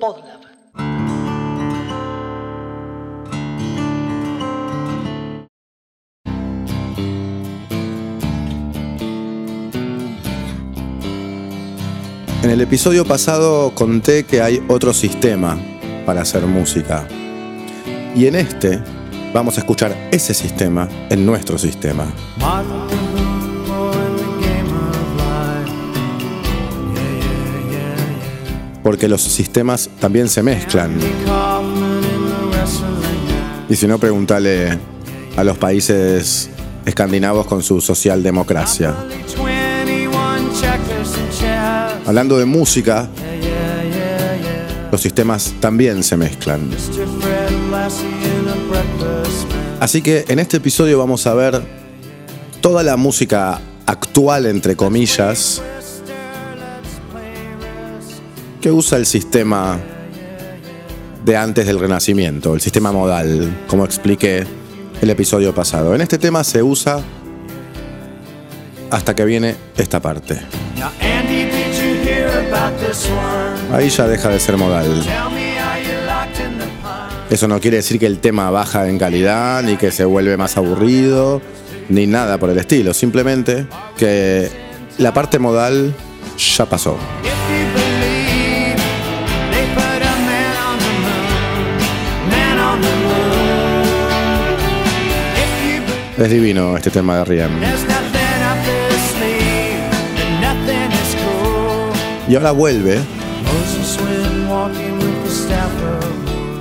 Podlab. En el episodio pasado conté que hay otro sistema para hacer música. Y en este vamos a escuchar ese sistema en nuestro sistema. Porque los sistemas también se mezclan. Y si no, pregúntale a los países escandinavos con su socialdemocracia. Hablando de música, los sistemas también se mezclan. Así que en este episodio vamos a ver toda la música actual, entre comillas, que usa el sistema de antes del Renacimiento, el sistema modal, como expliqué el episodio pasado. En este tema se usa hasta que viene esta parte. Ahí ya deja de ser modal. Eso no quiere decir que el tema baja en calidad, ni que se vuelve más aburrido, ni nada por el estilo. Simplemente que la parte modal ya pasó. Es divino este tema de Riem. Y ahora vuelve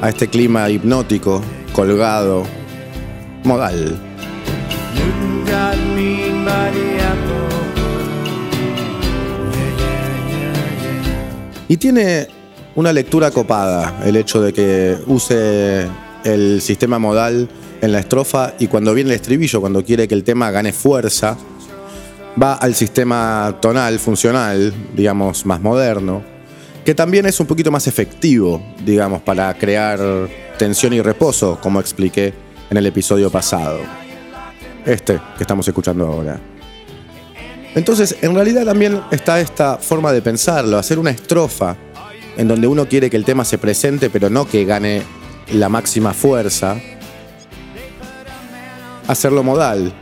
a este clima hipnótico, colgado, modal. Y tiene una lectura copada el hecho de que use el sistema modal en la estrofa y cuando viene el estribillo, cuando quiere que el tema gane fuerza, va al sistema tonal, funcional, digamos, más moderno, que también es un poquito más efectivo, digamos, para crear tensión y reposo, como expliqué en el episodio pasado. Este que estamos escuchando ahora. Entonces, en realidad también está esta forma de pensarlo, hacer una estrofa en donde uno quiere que el tema se presente, pero no que gane la máxima fuerza. Hacerlo modal,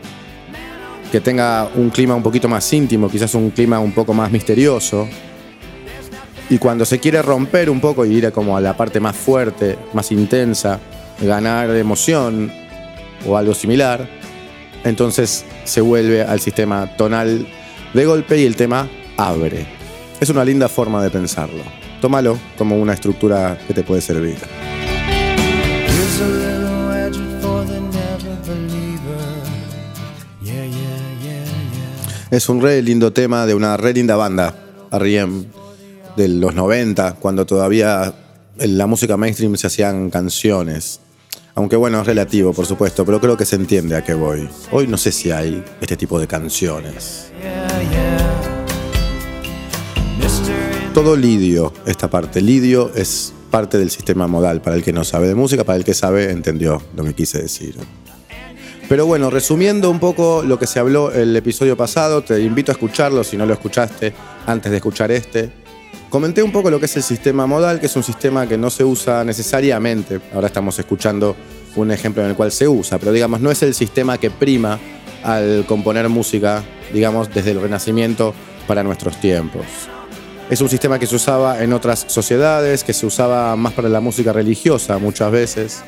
que tenga un clima un poquito más íntimo, quizás un clima un poco más misterioso. Y cuando se quiere romper un poco y ir como a la parte más fuerte, más intensa, ganar emoción o algo similar, entonces se vuelve al sistema tonal de golpe y el tema abre. Es una linda forma de pensarlo. Tómalo como una estructura que te puede servir. Es un re lindo tema de una re linda banda, Arriem, de los 90, cuando todavía en la música mainstream se hacían canciones. Aunque bueno, es relativo, por supuesto, pero creo que se entiende a qué voy. Hoy no sé si hay este tipo de canciones. Todo lidio, esta parte. Lidio es parte del sistema modal. Para el que no sabe de música, para el que sabe, entendió lo que quise decir. Pero bueno, resumiendo un poco lo que se habló el episodio pasado, te invito a escucharlo si no lo escuchaste antes de escuchar este. Comenté un poco lo que es el sistema modal, que es un sistema que no se usa necesariamente. Ahora estamos escuchando un ejemplo en el cual se usa, pero digamos, no es el sistema que prima al componer música, digamos, desde el Renacimiento para nuestros tiempos. Es un sistema que se usaba en otras sociedades, que se usaba más para la música religiosa muchas veces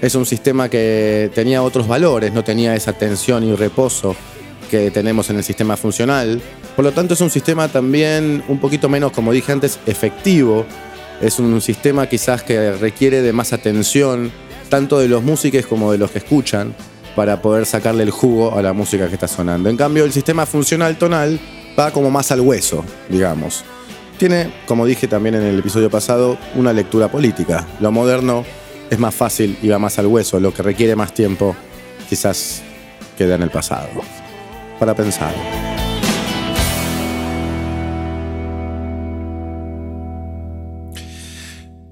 es un sistema que tenía otros valores, no tenía esa tensión y reposo que tenemos en el sistema funcional. Por lo tanto, es un sistema también un poquito menos, como dije antes, efectivo. Es un sistema quizás que requiere de más atención, tanto de los músicos como de los que escuchan, para poder sacarle el jugo a la música que está sonando. En cambio, el sistema funcional tonal va como más al hueso, digamos. Tiene, como dije también en el episodio pasado, una lectura política. Lo moderno es más fácil y va más al hueso, lo que requiere más tiempo quizás queda en el pasado. Para pensar.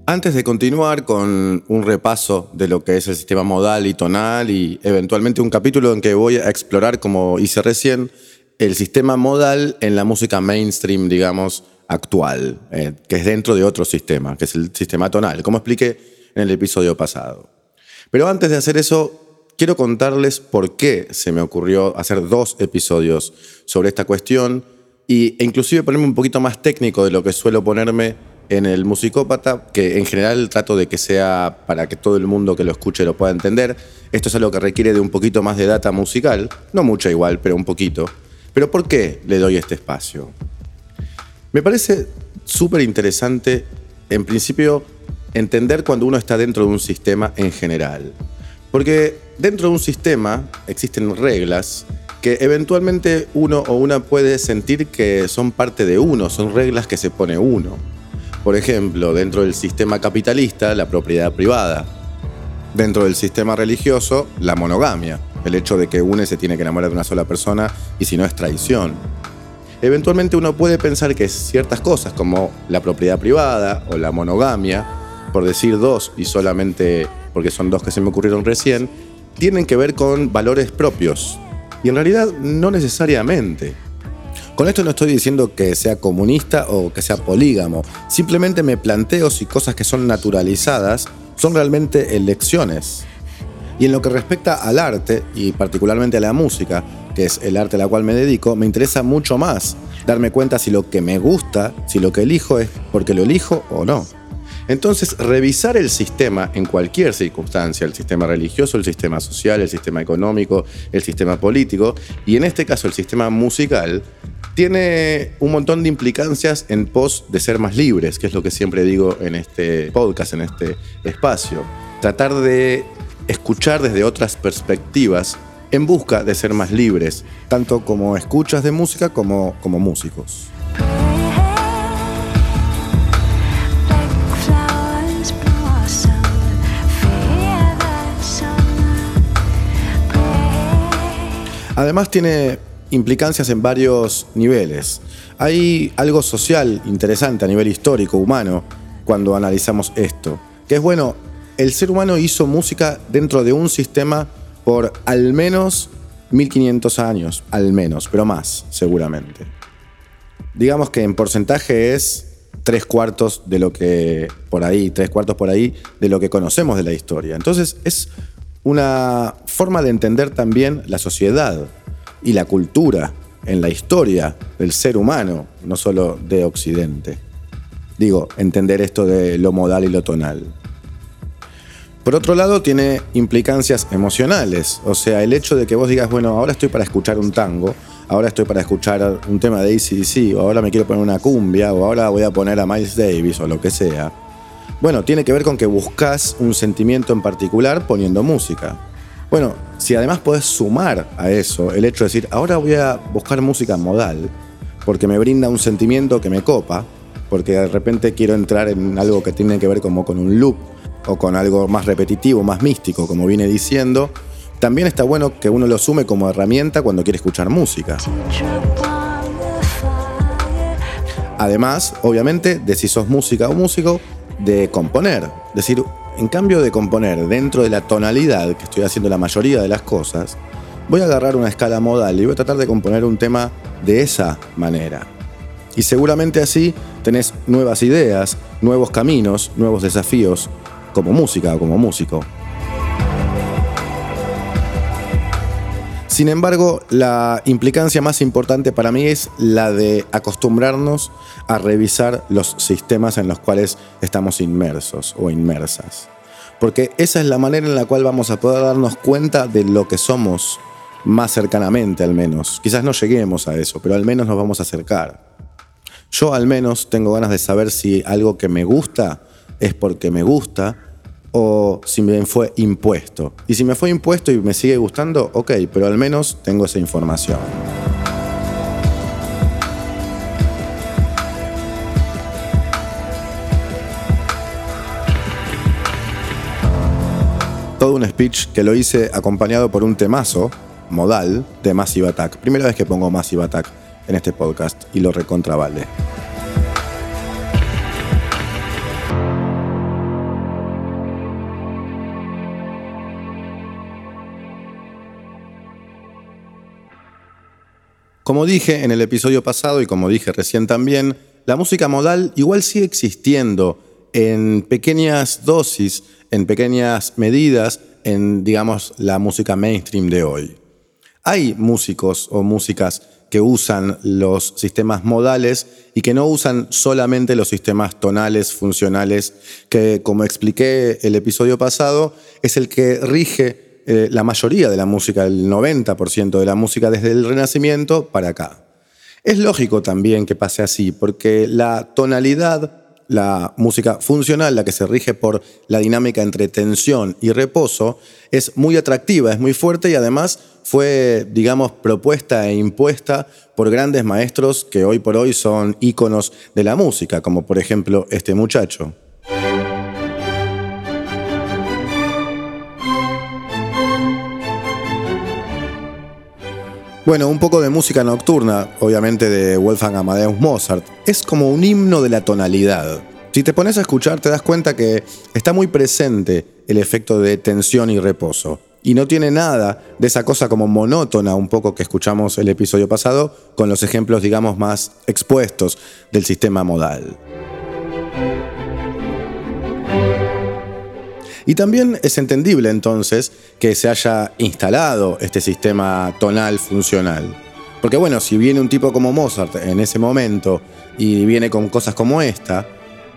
Antes de continuar con un repaso de lo que es el sistema modal y tonal y eventualmente un capítulo en que voy a explorar, como hice recién, el sistema modal en la música mainstream, digamos, actual, eh, que es dentro de otro sistema, que es el sistema tonal, como expliqué en el episodio pasado. Pero antes de hacer eso, quiero contarles por qué se me ocurrió hacer dos episodios sobre esta cuestión y, e inclusive ponerme un poquito más técnico de lo que suelo ponerme en el musicópata, que en general trato de que sea para que todo el mundo que lo escuche lo pueda entender. Esto es algo que requiere de un poquito más de data musical, no mucha igual, pero un poquito. Pero ¿por qué le doy este espacio? Me parece súper interesante, en principio, entender cuando uno está dentro de un sistema en general. Porque dentro de un sistema existen reglas que eventualmente uno o una puede sentir que son parte de uno, son reglas que se pone uno. Por ejemplo, dentro del sistema capitalista, la propiedad privada. Dentro del sistema religioso, la monogamia, el hecho de que uno se tiene que enamorar de una sola persona y si no es traición eventualmente uno puede pensar que ciertas cosas como la propiedad privada o la monogamia, por decir dos y solamente porque son dos que se me ocurrieron recién, tienen que ver con valores propios. Y en realidad no necesariamente. Con esto no estoy diciendo que sea comunista o que sea polígamo, simplemente me planteo si cosas que son naturalizadas son realmente elecciones. Y en lo que respecta al arte, y particularmente a la música, que es el arte a la cual me dedico, me interesa mucho más darme cuenta si lo que me gusta, si lo que elijo es porque lo elijo o no. Entonces, revisar el sistema en cualquier circunstancia, el sistema religioso, el sistema social, el sistema económico, el sistema político, y en este caso el sistema musical, tiene un montón de implicancias en pos de ser más libres, que es lo que siempre digo en este podcast, en este espacio. Tratar de escuchar desde otras perspectivas en busca de ser más libres, tanto como escuchas de música como, como músicos. Además tiene implicancias en varios niveles. Hay algo social interesante a nivel histórico, humano, cuando analizamos esto, que es bueno, el ser humano hizo música dentro de un sistema por al menos 1500 años, al menos, pero más, seguramente. Digamos que en porcentaje es tres cuartos de lo que por ahí, tres cuartos por ahí de lo que conocemos de la historia. Entonces es una forma de entender también la sociedad y la cultura en la historia del ser humano, no solo de Occidente. Digo, entender esto de lo modal y lo tonal. Por otro lado, tiene implicancias emocionales. O sea, el hecho de que vos digas, bueno, ahora estoy para escuchar un tango, ahora estoy para escuchar un tema de ACDC, o ahora me quiero poner una cumbia, o ahora voy a poner a Miles Davis, o lo que sea. Bueno, tiene que ver con que buscas un sentimiento en particular poniendo música. Bueno, si además podés sumar a eso el hecho de decir, ahora voy a buscar música modal, porque me brinda un sentimiento que me copa, porque de repente quiero entrar en algo que tiene que ver como con un loop o con algo más repetitivo, más místico, como viene diciendo, también está bueno que uno lo sume como herramienta cuando quiere escuchar música. Además, obviamente, de si sos música o músico, de componer. Es decir, en cambio de componer dentro de la tonalidad que estoy haciendo la mayoría de las cosas, voy a agarrar una escala modal y voy a tratar de componer un tema de esa manera. Y seguramente así tenés nuevas ideas, nuevos caminos, nuevos desafíos, como música o como músico. Sin embargo, la implicancia más importante para mí es la de acostumbrarnos a revisar los sistemas en los cuales estamos inmersos o inmersas. Porque esa es la manera en la cual vamos a poder darnos cuenta de lo que somos más cercanamente al menos. Quizás no lleguemos a eso, pero al menos nos vamos a acercar. Yo al menos tengo ganas de saber si algo que me gusta es porque me gusta o si me fue impuesto. Y si me fue impuesto y me sigue gustando, ok, pero al menos tengo esa información. Todo un speech que lo hice acompañado por un temazo modal de Massive Attack. Primera vez que pongo Massive Attack en este podcast y lo recontravale. Como dije en el episodio pasado y como dije recién también, la música modal igual sigue existiendo en pequeñas dosis, en pequeñas medidas, en, digamos, la música mainstream de hoy. Hay músicos o músicas que usan los sistemas modales y que no usan solamente los sistemas tonales funcionales, que como expliqué el episodio pasado, es el que rige eh, la mayoría de la música, el 90% de la música desde el Renacimiento para acá. Es lógico también que pase así, porque la tonalidad la música funcional, la que se rige por la dinámica entre tensión y reposo, es muy atractiva, es muy fuerte y además fue, digamos, propuesta e impuesta por grandes maestros que hoy por hoy son íconos de la música, como por ejemplo este muchacho. Bueno, un poco de música nocturna, obviamente de Wolfgang Amadeus Mozart. Es como un himno de la tonalidad. Si te pones a escuchar te das cuenta que está muy presente el efecto de tensión y reposo. Y no tiene nada de esa cosa como monótona un poco que escuchamos el episodio pasado con los ejemplos, digamos, más expuestos del sistema modal. Y también es entendible entonces que se haya instalado este sistema tonal funcional. Porque bueno, si viene un tipo como Mozart en ese momento y viene con cosas como esta,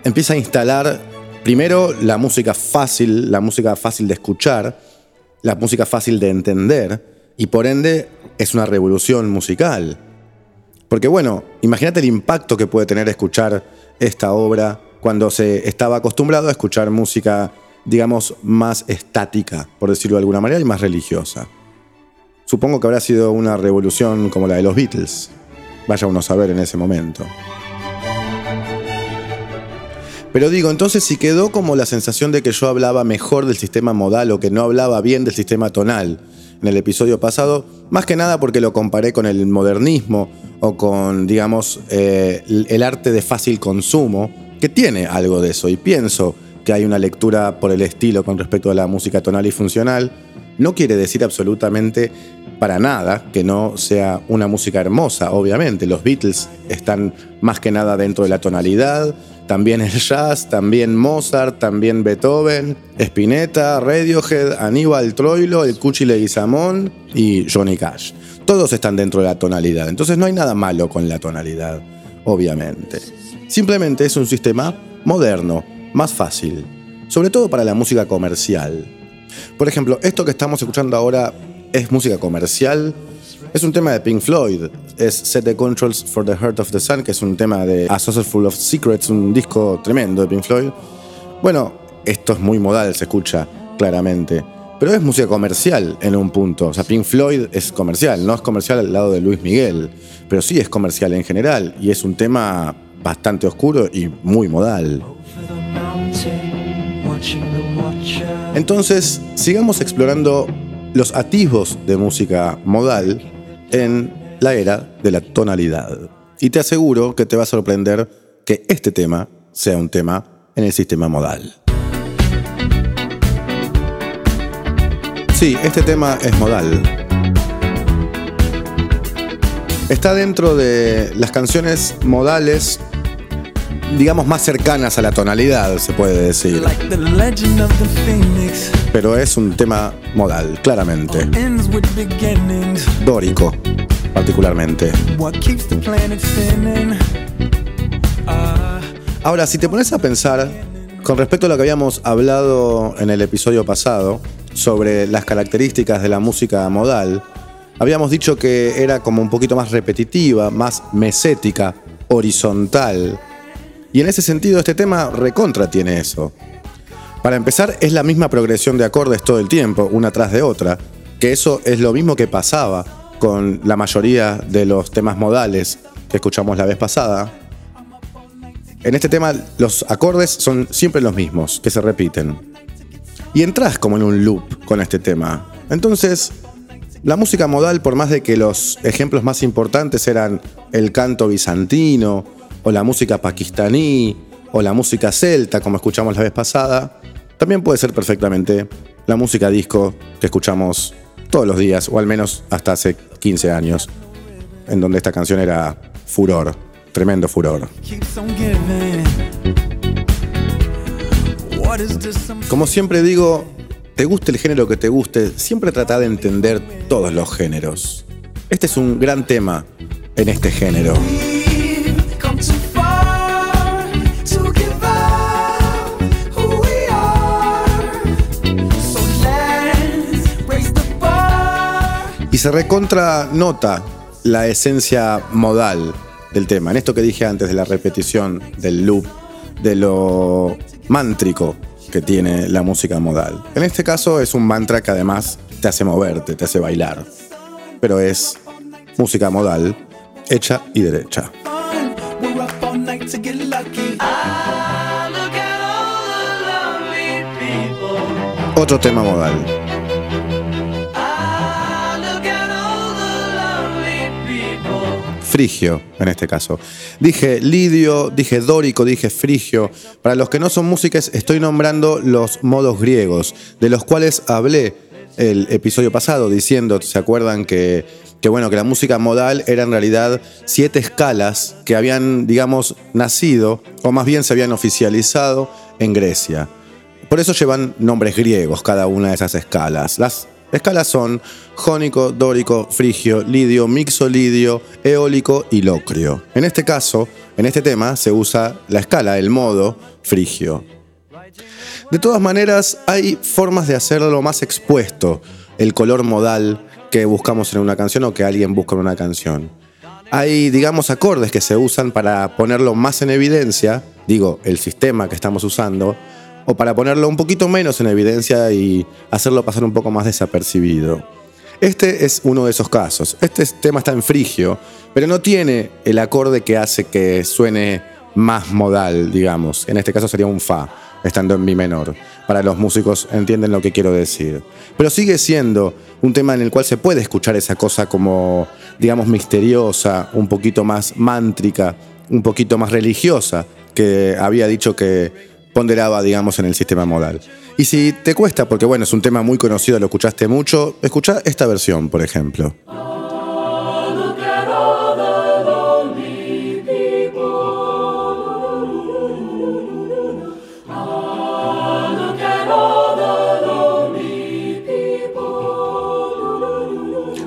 empieza a instalar primero la música fácil, la música fácil de escuchar, la música fácil de entender, y por ende es una revolución musical. Porque bueno, imagínate el impacto que puede tener escuchar esta obra cuando se estaba acostumbrado a escuchar música digamos, más estática, por decirlo de alguna manera, y más religiosa. Supongo que habrá sido una revolución como la de los Beatles. Vaya uno a saber en ese momento. Pero digo, entonces si quedó como la sensación de que yo hablaba mejor del sistema modal o que no hablaba bien del sistema tonal en el episodio pasado, más que nada porque lo comparé con el modernismo o con, digamos, eh, el arte de fácil consumo, que tiene algo de eso. Y pienso que hay una lectura por el estilo con respecto a la música tonal y funcional, no quiere decir absolutamente para nada que no sea una música hermosa, obviamente. Los Beatles están más que nada dentro de la tonalidad, también el jazz, también Mozart, también Beethoven, Spinetta, Radiohead, Aníbal Troilo, el Cuchi Leguizamón y Johnny Cash. Todos están dentro de la tonalidad, entonces no hay nada malo con la tonalidad, obviamente. Simplemente es un sistema moderno, más fácil, sobre todo para la música comercial. Por ejemplo, esto que estamos escuchando ahora es música comercial. Es un tema de Pink Floyd, es Set the Controls for the Heart of the Sun, que es un tema de A Saucer Full of Secrets, un disco tremendo de Pink Floyd. Bueno, esto es muy modal, se escucha claramente, pero es música comercial en un punto. O sea, Pink Floyd es comercial, no es comercial al lado de Luis Miguel, pero sí es comercial en general y es un tema bastante oscuro y muy modal. Entonces, sigamos explorando los atisbos de música modal en la era de la tonalidad. Y te aseguro que te va a sorprender que este tema sea un tema en el sistema modal. Sí, este tema es modal. Está dentro de las canciones modales digamos, más cercanas a la tonalidad, se puede decir. Pero es un tema modal, claramente. Dórico, particularmente. Ahora, si te pones a pensar, con respecto a lo que habíamos hablado en el episodio pasado, sobre las características de la música modal, habíamos dicho que era como un poquito más repetitiva, más mesética, horizontal, y en ese sentido este tema recontra tiene eso. Para empezar, es la misma progresión de acordes todo el tiempo, una tras de otra, que eso es lo mismo que pasaba con la mayoría de los temas modales que escuchamos la vez pasada. En este tema los acordes son siempre los mismos, que se repiten. Y entras como en un loop con este tema. Entonces, la música modal, por más de que los ejemplos más importantes eran el canto bizantino, o la música pakistaní, o la música celta, como escuchamos la vez pasada, también puede ser perfectamente la música disco que escuchamos todos los días, o al menos hasta hace 15 años, en donde esta canción era furor tremendo furor. Como siempre digo, te guste el género que te guste, siempre trata de entender todos los géneros. Este es un gran tema en este género. Y se recontra nota la esencia modal del tema. En esto que dije antes de la repetición, del loop, de lo mántrico que tiene la música modal. En este caso es un mantra que además te hace moverte, te hace bailar. Pero es música modal, hecha y derecha. Otro tema modal. Frigio en este caso. Dije lidio, dije dórico, dije frigio. Para los que no son músicos, estoy nombrando los modos griegos, de los cuales hablé el episodio pasado diciendo, ¿se acuerdan que, que bueno, que la música modal era en realidad siete escalas que habían, digamos, nacido, o más bien se habían oficializado en Grecia? Por eso llevan nombres griegos cada una de esas escalas. Las Escalas son jónico, dórico, frigio, lidio, mixolidio, eólico y locrio. En este caso, en este tema, se usa la escala, el modo frigio. De todas maneras, hay formas de hacerlo más expuesto, el color modal que buscamos en una canción o que alguien busca en una canción. Hay, digamos, acordes que se usan para ponerlo más en evidencia, digo, el sistema que estamos usando, o para ponerlo un poquito menos en evidencia y hacerlo pasar un poco más desapercibido. Este es uno de esos casos. Este tema está en frigio, pero no tiene el acorde que hace que suene más modal, digamos. En este caso sería un fa, estando en mi menor. Para los músicos entienden lo que quiero decir. Pero sigue siendo un tema en el cual se puede escuchar esa cosa como, digamos, misteriosa, un poquito más mántrica, un poquito más religiosa, que había dicho que ponderaba, digamos, en el sistema modal. Y si te cuesta, porque bueno, es un tema muy conocido, lo escuchaste mucho, escucha esta versión, por ejemplo.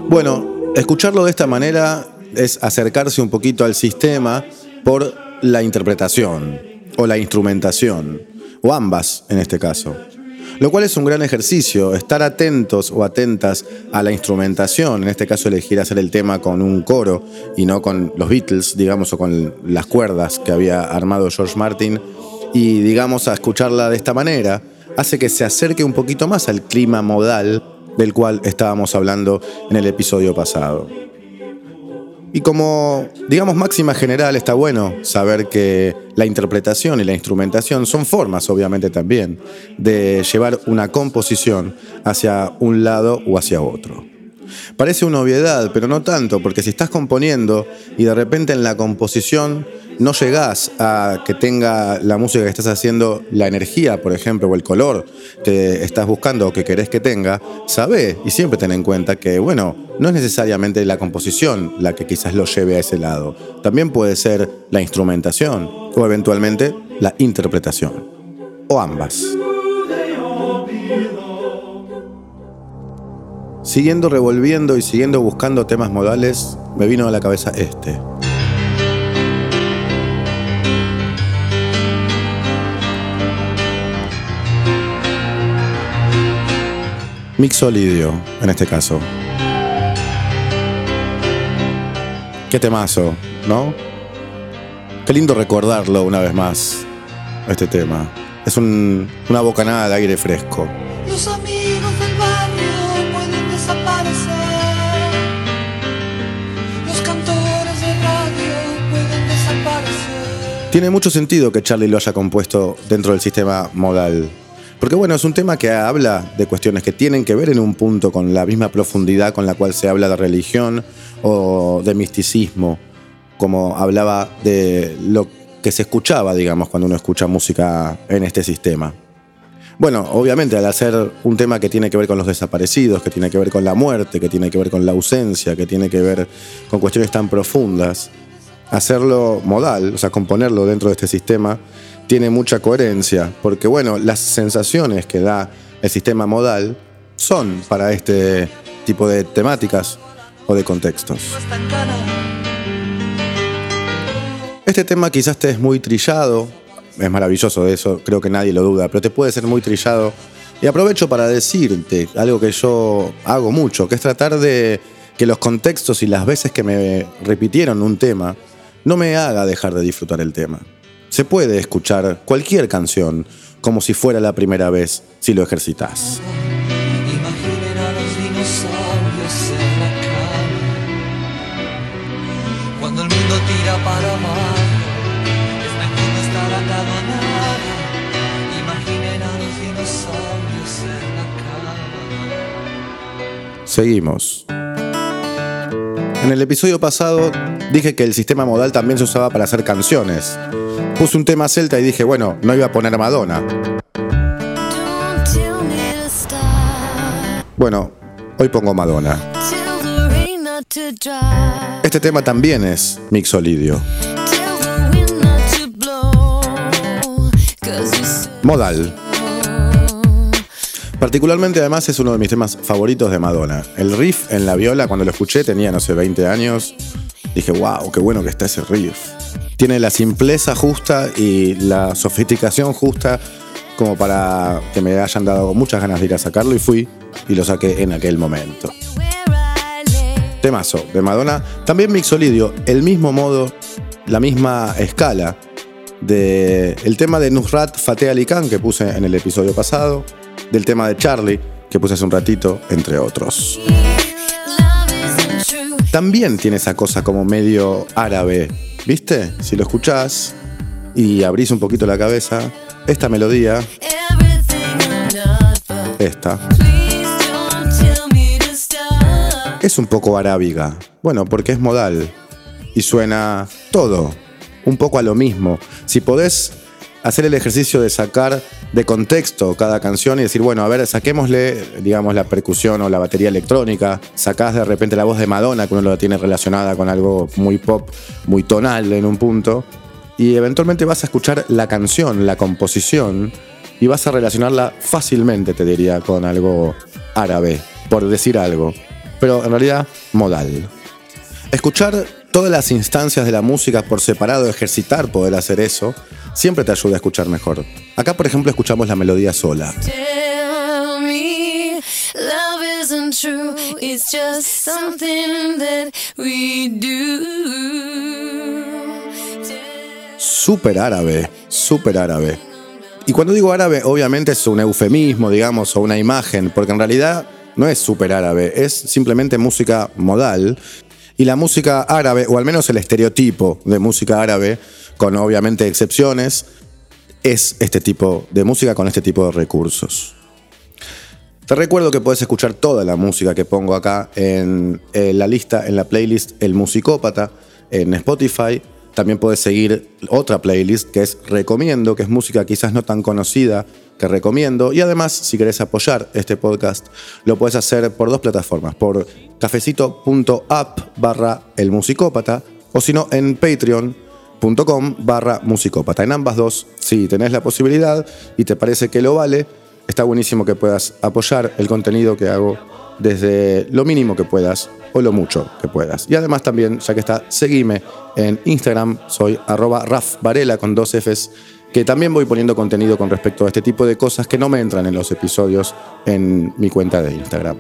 Bueno, escucharlo de esta manera es acercarse un poquito al sistema por la interpretación o la instrumentación, o ambas en este caso. Lo cual es un gran ejercicio, estar atentos o atentas a la instrumentación, en este caso elegir hacer el tema con un coro y no con los Beatles, digamos, o con las cuerdas que había armado George Martin, y digamos a escucharla de esta manera, hace que se acerque un poquito más al clima modal del cual estábamos hablando en el episodio pasado. Y como, digamos, máxima general, está bueno saber que la interpretación y la instrumentación son formas, obviamente también, de llevar una composición hacia un lado o hacia otro. Parece una obviedad, pero no tanto, porque si estás componiendo y de repente en la composición no llegás a que tenga la música que estás haciendo la energía, por ejemplo, o el color que estás buscando o que querés que tenga, sabe y siempre ten en cuenta que, bueno, no es necesariamente la composición la que quizás lo lleve a ese lado. También puede ser la instrumentación o eventualmente la interpretación. O ambas. Siguiendo revolviendo y siguiendo buscando temas modales, me vino a la cabeza este. Mixolidio, en este caso. Qué temazo, ¿no? Qué lindo recordarlo una vez más, este tema. Es una bocanada de aire fresco. Los amigos del barrio pueden desaparecer. Los cantores de radio pueden desaparecer. Tiene mucho sentido que Charlie lo haya compuesto dentro del sistema modal. Porque bueno, es un tema que habla de cuestiones que tienen que ver en un punto con la misma profundidad con la cual se habla de religión o de misticismo, como hablaba de lo que se escuchaba, digamos, cuando uno escucha música en este sistema. Bueno, obviamente al hacer un tema que tiene que ver con los desaparecidos, que tiene que ver con la muerte, que tiene que ver con la ausencia, que tiene que ver con cuestiones tan profundas, hacerlo modal, o sea, componerlo dentro de este sistema, tiene mucha coherencia, porque bueno, las sensaciones que da el sistema modal son para este tipo de temáticas o de contextos. Este tema quizás te es muy trillado, es maravilloso eso, creo que nadie lo duda, pero te puede ser muy trillado. Y aprovecho para decirte algo que yo hago mucho, que es tratar de que los contextos y las veces que me repitieron un tema no me haga dejar de disfrutar el tema. Se puede escuchar cualquier canción como si fuera la primera vez si lo ejercitas. Cuando el mundo tira para Seguimos. En el episodio pasado dije que el sistema modal también se usaba para hacer canciones. Puse un tema celta y dije, bueno, no iba a poner Madonna. Bueno, hoy pongo Madonna. Este tema también es mixolidio. Modal. Particularmente además es uno de mis temas favoritos de Madonna. El riff en la viola, cuando lo escuché tenía, no sé, 20 años, dije, wow, qué bueno que está ese riff. Tiene la simpleza justa y la sofisticación justa como para que me hayan dado muchas ganas de ir a sacarlo y fui y lo saqué en aquel momento. Temazo de Madonna. También Mixolidio, el mismo modo, la misma escala de el tema de Nusrat Fateh Ali Khan que puse en el episodio pasado del tema de Charlie, que puse hace un ratito, entre otros. También tiene esa cosa como medio árabe, ¿viste? Si lo escuchás y abrís un poquito la cabeza, esta melodía, esta, es un poco arábiga. Bueno, porque es modal y suena todo, un poco a lo mismo. Si podés hacer el ejercicio de sacar de contexto cada canción y decir, bueno, a ver, saquémosle, digamos, la percusión o la batería electrónica, sacás de repente la voz de Madonna, que uno la tiene relacionada con algo muy pop, muy tonal en un punto, y eventualmente vas a escuchar la canción, la composición, y vas a relacionarla fácilmente, te diría, con algo árabe, por decir algo, pero en realidad modal. Escuchar todas las instancias de la música por separado, ejercitar poder hacer eso, siempre te ayuda a escuchar mejor. Acá, por ejemplo, escuchamos la melodía sola. Súper árabe, súper árabe. Y cuando digo árabe, obviamente es un eufemismo, digamos, o una imagen, porque en realidad no es súper árabe, es simplemente música modal. Y la música árabe, o al menos el estereotipo de música árabe, con obviamente excepciones, es este tipo de música con este tipo de recursos. Te recuerdo que puedes escuchar toda la música que pongo acá en, la lista, en la playlist El Musicópata, en Spotify. También puedes seguir otra playlist que es Recomiendo, que es música quizás no tan conocida que recomiendo. Y además, si querés apoyar este podcast, lo puedes hacer por dos plataformas, por cafecito.app barra el o si no, en Patreon com barra musicópata. En ambas dos, si tenés la posibilidad y te parece que lo vale, está buenísimo que puedas apoyar el contenido que hago desde lo mínimo que puedas o lo mucho que puedas. Y además también, ya que está, seguime en Instagram, soy arroba Raf Varela con dos Fs, que también voy poniendo contenido con respecto a este tipo de cosas que no me entran en los episodios en mi cuenta de Instagram.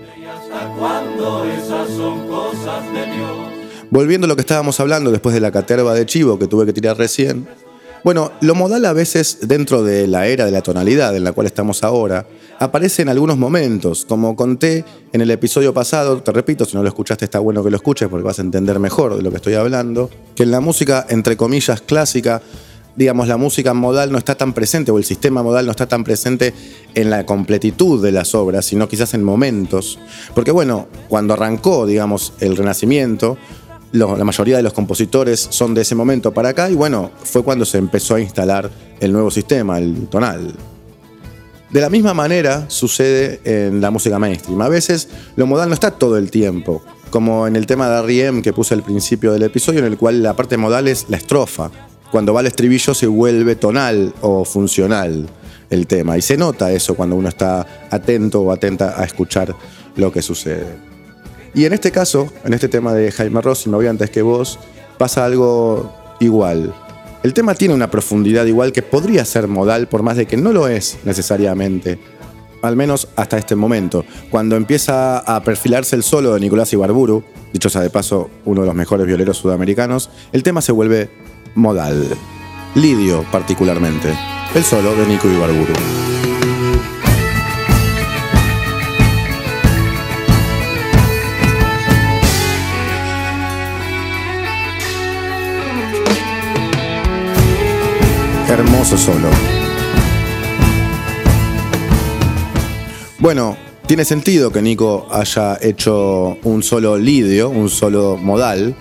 Volviendo a lo que estábamos hablando después de la caterva de chivo que tuve que tirar recién. Bueno, lo modal a veces dentro de la era de la tonalidad en la cual estamos ahora, aparece en algunos momentos, como conté en el episodio pasado, te repito, si no lo escuchaste está bueno que lo escuches porque vas a entender mejor de lo que estoy hablando, que en la música, entre comillas, clásica, digamos, la música modal no está tan presente o el sistema modal no está tan presente en la completitud de las obras, sino quizás en momentos. Porque bueno, cuando arrancó, digamos, el Renacimiento, la mayoría de los compositores son de ese momento para acá y bueno, fue cuando se empezó a instalar el nuevo sistema, el tonal. De la misma manera sucede en la música mainstream. A veces lo modal no está todo el tiempo. como en el tema de R.E.M. que puse al principio del episodio, en el cual la parte modal es la estrofa. Cuando va el estribillo se vuelve tonal o funcional el tema. Y se nota eso cuando uno está atento o atenta a escuchar lo que sucede. Y en este caso, en este tema de Jaime Ross, y me voy antes que vos, pasa algo igual. El tema tiene una profundidad igual que podría ser modal, por más de que no lo es necesariamente. Al menos hasta este momento. Cuando empieza a perfilarse el solo de Nicolás Ibarburu, dicho sea de paso, uno de los mejores violeros sudamericanos, el tema se vuelve modal. Lidio, particularmente. El solo de Nico Ibarburu. Solo. Bueno, tiene sentido que Nico haya hecho un solo lidio, un solo modal,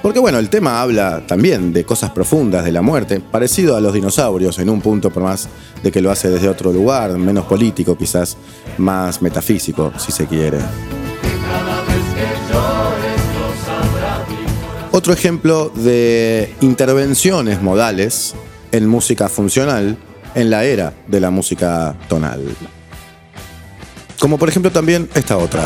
porque bueno, el tema habla también de cosas profundas, de la muerte, parecido a los dinosaurios en un punto, por más de que lo hace desde otro lugar, menos político, quizás más metafísico, si se quiere. Otro ejemplo de intervenciones modales en música funcional en la era de la música tonal. Como por ejemplo también esta otra.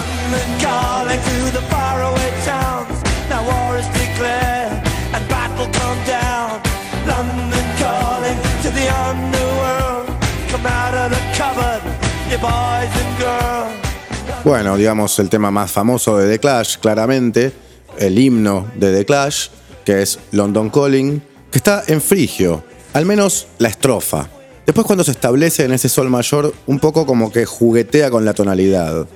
Bueno, digamos el tema más famoso de The Clash, claramente, el himno de The Clash, que es London Calling, que está en frigio, al menos la estrofa. Después cuando se establece en ese sol mayor, un poco como que juguetea con la tonalidad.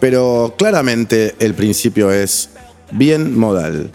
Pero claramente el principio es bien modal.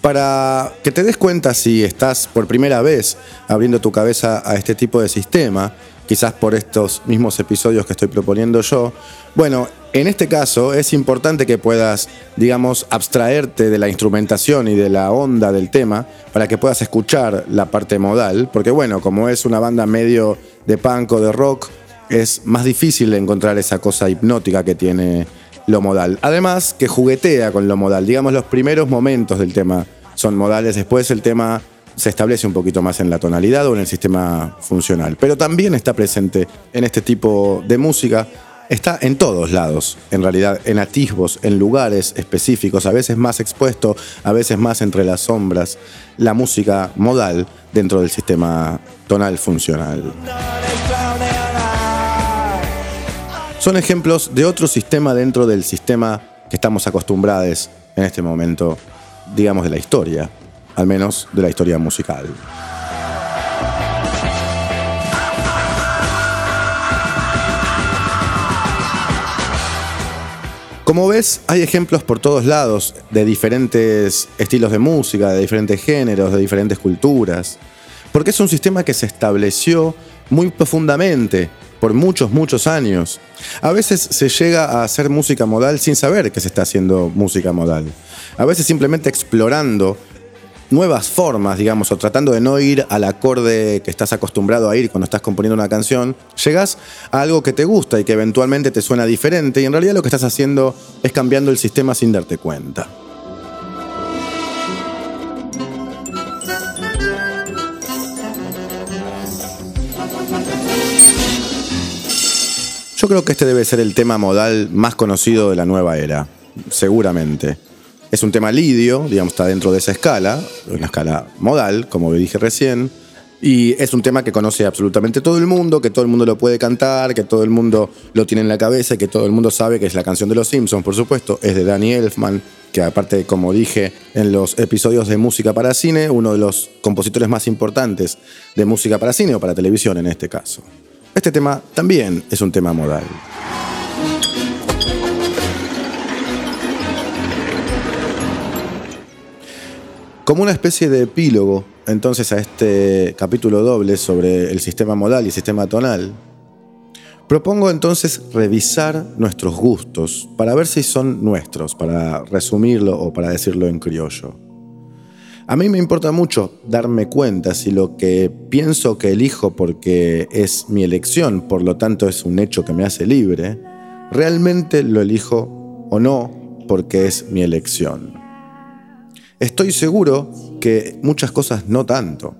Para que te des cuenta si estás por primera vez abriendo tu cabeza a este tipo de sistema, quizás por estos mismos episodios que estoy proponiendo yo, bueno, en este caso es importante que puedas, digamos, abstraerte de la instrumentación y de la onda del tema para que puedas escuchar la parte modal, porque bueno, como es una banda medio de punk o de rock, es más difícil encontrar esa cosa hipnótica que tiene lo modal. Además, que juguetea con lo modal. Digamos, los primeros momentos del tema son modales, después el tema se establece un poquito más en la tonalidad o en el sistema funcional. Pero también está presente en este tipo de música está en todos lados, en realidad, en atisbos, en lugares específicos, a veces más expuesto, a veces más entre las sombras, la música modal dentro del sistema tonal funcional. Son ejemplos de otro sistema dentro del sistema que estamos acostumbrados en este momento, digamos, de la historia, al menos de la historia musical. Como ves, hay ejemplos por todos lados de diferentes estilos de música, de diferentes géneros, de diferentes culturas, porque es un sistema que se estableció muy profundamente por muchos, muchos años. A veces se llega a hacer música modal sin saber que se está haciendo música modal. A veces simplemente explorando nuevas formas, digamos, o tratando de no ir al acorde que estás acostumbrado a ir cuando estás componiendo una canción, llegas a algo que te gusta y que eventualmente te suena diferente y en realidad lo que estás haciendo es cambiando el sistema sin darte cuenta. Yo creo que este debe ser el tema modal más conocido de la nueva era, seguramente. Es un tema lidio, digamos, está dentro de esa escala, una escala modal, como dije recién, y es un tema que conoce absolutamente todo el mundo, que todo el mundo lo puede cantar, que todo el mundo lo tiene en la cabeza, que todo el mundo sabe que es la canción de los Simpsons, por supuesto, es de Danny Elfman, que aparte, como dije en los episodios de música para cine, uno de los compositores más importantes de música para cine o para televisión en este caso. Este tema también es un tema modal. Como una especie de epílogo, entonces, a este capítulo doble sobre el sistema modal y sistema tonal, propongo entonces revisar nuestros gustos para ver si son nuestros, para resumirlo o para decirlo en criollo. A mí me importa mucho darme cuenta si lo que pienso que elijo porque es mi elección, por lo tanto es un hecho que me hace libre, realmente lo elijo o no porque es mi elección. Estoy seguro que muchas cosas no tanto.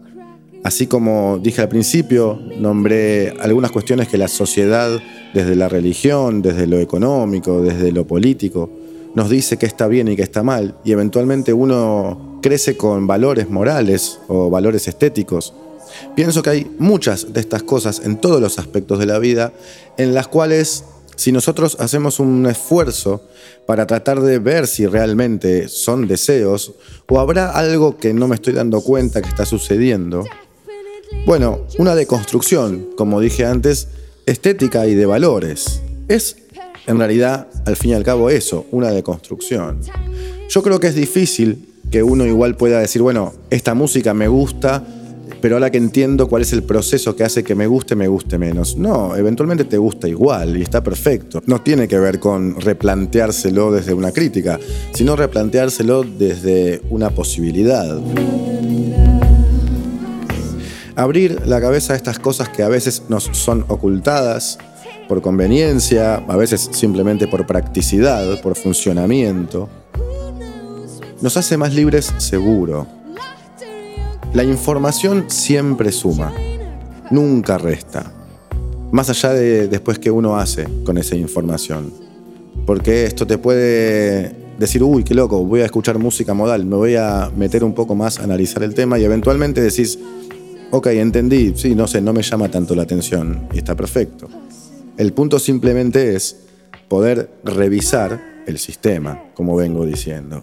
Así como dije al principio, nombré algunas cuestiones que la sociedad, desde la religión, desde lo económico, desde lo político, nos dice que está bien y que está mal, y eventualmente uno crece con valores morales o valores estéticos. Pienso que hay muchas de estas cosas en todos los aspectos de la vida en las cuales si nosotros hacemos un esfuerzo para tratar de ver si realmente son deseos o habrá algo que no me estoy dando cuenta que está sucediendo, bueno, una deconstrucción, como dije antes, estética y de valores. Es en realidad, al fin y al cabo, eso, una deconstrucción. Yo creo que es difícil que uno igual pueda decir, bueno, esta música me gusta, pero ahora que entiendo cuál es el proceso que hace que me guste, me guste menos. No, eventualmente te gusta igual y está perfecto. No tiene que ver con replanteárselo desde una crítica, sino replanteárselo desde una posibilidad abrir la cabeza a estas cosas que a veces nos son ocultadas por conveniencia, a veces simplemente por practicidad, por funcionamiento, nos hace más libres seguro. La información siempre suma, nunca resta, más allá de después que uno hace con esa información. Porque esto te puede decir, uy, qué loco, voy a escuchar música modal, me voy a meter un poco más a analizar el tema y eventualmente decís, ok, entendí, sí, no sé, no me llama tanto la atención y está perfecto. El punto simplemente es poder revisar el sistema, como vengo diciendo.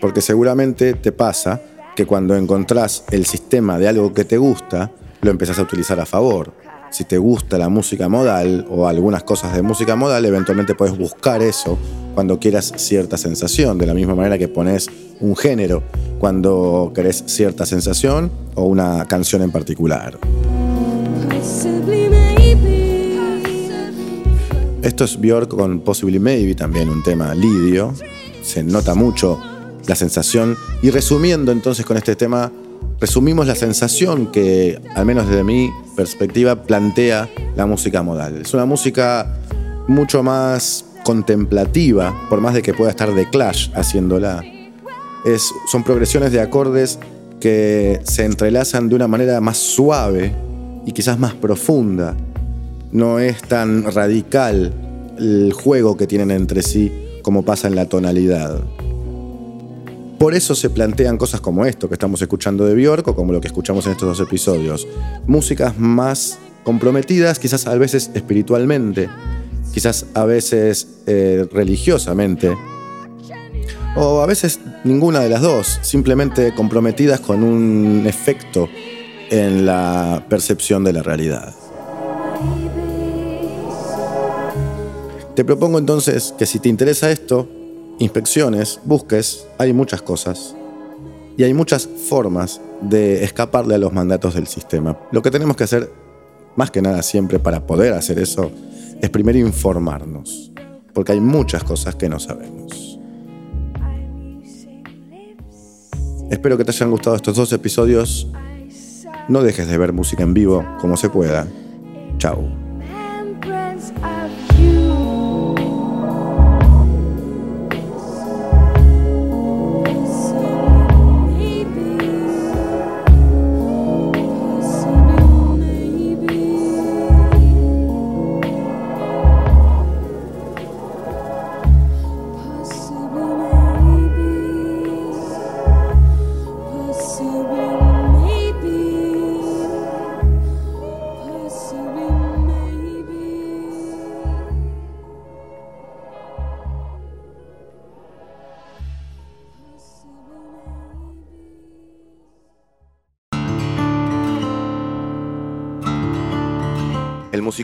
Porque seguramente te pasa que cuando encontrás el sistema de algo que te gusta, lo empezás a utilizar a favor. Si te gusta la música modal o algunas cosas de música modal, eventualmente puedes buscar eso cuando quieras cierta sensación, de la misma manera que pones un género cuando querés cierta sensación o una canción en particular. Esto es Björk con Possibly Maybe, también un tema lidio. Se nota mucho la sensación. Y resumiendo entonces con este tema, resumimos la sensación que, al menos desde mi perspectiva, plantea la música modal. Es una música mucho más contemplativa, por más de que pueda estar de Clash haciéndola. Es, son progresiones de acordes que se entrelazan de una manera más suave y quizás más profunda. No es tan radical el juego que tienen entre sí como pasa en la tonalidad. Por eso se plantean cosas como esto que estamos escuchando de Bjork o como lo que escuchamos en estos dos episodios. Músicas más comprometidas, quizás a veces espiritualmente, quizás a veces eh, religiosamente, o a veces ninguna de las dos, simplemente comprometidas con un efecto en la percepción de la realidad. Te propongo entonces que si te interesa esto, inspecciones, busques, hay muchas cosas y hay muchas formas de escaparle a los mandatos del sistema. Lo que tenemos que hacer, más que nada siempre para poder hacer eso, es primero informarnos, porque hay muchas cosas que no sabemos. Espero que te hayan gustado estos dos episodios. No dejes de ver música en vivo como se pueda. Chao.